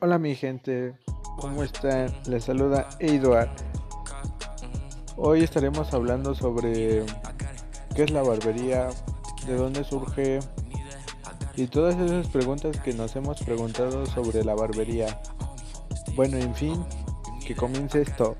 Hola mi gente, ¿cómo están? Les saluda Eduard. Hoy estaremos hablando sobre qué es la barbería, de dónde surge y todas esas preguntas que nos hemos preguntado sobre la barbería. Bueno, en fin, que comience esto.